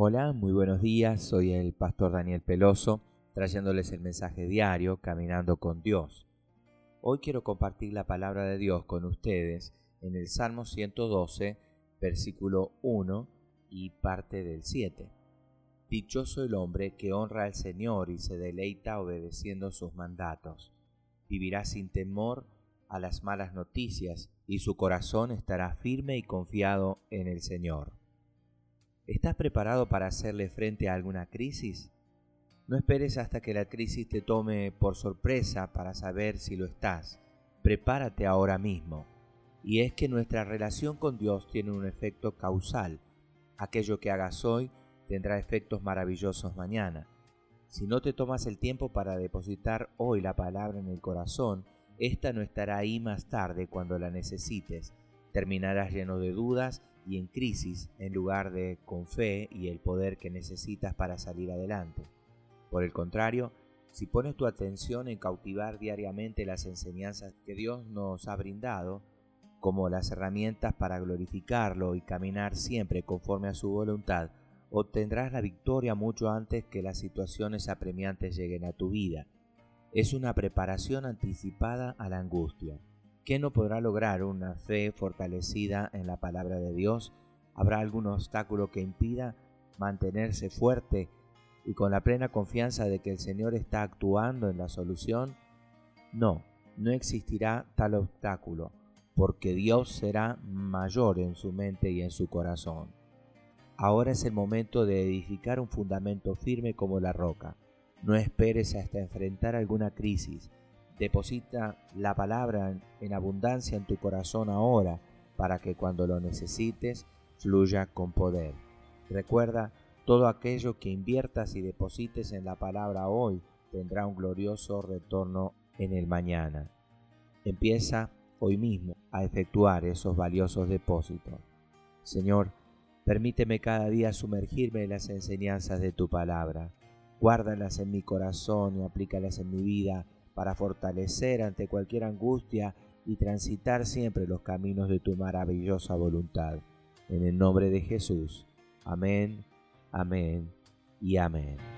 Hola, muy buenos días, soy el pastor Daniel Peloso, trayéndoles el mensaje diario Caminando con Dios. Hoy quiero compartir la palabra de Dios con ustedes en el Salmo 112, versículo 1 y parte del 7. Dichoso el hombre que honra al Señor y se deleita obedeciendo sus mandatos. Vivirá sin temor a las malas noticias y su corazón estará firme y confiado en el Señor. ¿Estás preparado para hacerle frente a alguna crisis? No esperes hasta que la crisis te tome por sorpresa para saber si lo estás. Prepárate ahora mismo. Y es que nuestra relación con Dios tiene un efecto causal. Aquello que hagas hoy tendrá efectos maravillosos mañana. Si no te tomas el tiempo para depositar hoy la palabra en el corazón, esta no estará ahí más tarde cuando la necesites. Terminarás lleno de dudas y en crisis en lugar de con fe y el poder que necesitas para salir adelante. Por el contrario, si pones tu atención en cautivar diariamente las enseñanzas que Dios nos ha brindado, como las herramientas para glorificarlo y caminar siempre conforme a su voluntad, obtendrás la victoria mucho antes que las situaciones apremiantes lleguen a tu vida. Es una preparación anticipada a la angustia. ¿Qué no podrá lograr una fe fortalecida en la palabra de Dios? ¿Habrá algún obstáculo que impida mantenerse fuerte y con la plena confianza de que el Señor está actuando en la solución? No, no existirá tal obstáculo, porque Dios será mayor en su mente y en su corazón. Ahora es el momento de edificar un fundamento firme como la roca. No esperes hasta enfrentar alguna crisis Deposita la palabra en abundancia en tu corazón ahora para que cuando lo necesites fluya con poder. Recuerda, todo aquello que inviertas y deposites en la palabra hoy tendrá un glorioso retorno en el mañana. Empieza hoy mismo a efectuar esos valiosos depósitos. Señor, permíteme cada día sumergirme en las enseñanzas de tu palabra. Guárdalas en mi corazón y aplícalas en mi vida para fortalecer ante cualquier angustia y transitar siempre los caminos de tu maravillosa voluntad. En el nombre de Jesús. Amén, amén y amén.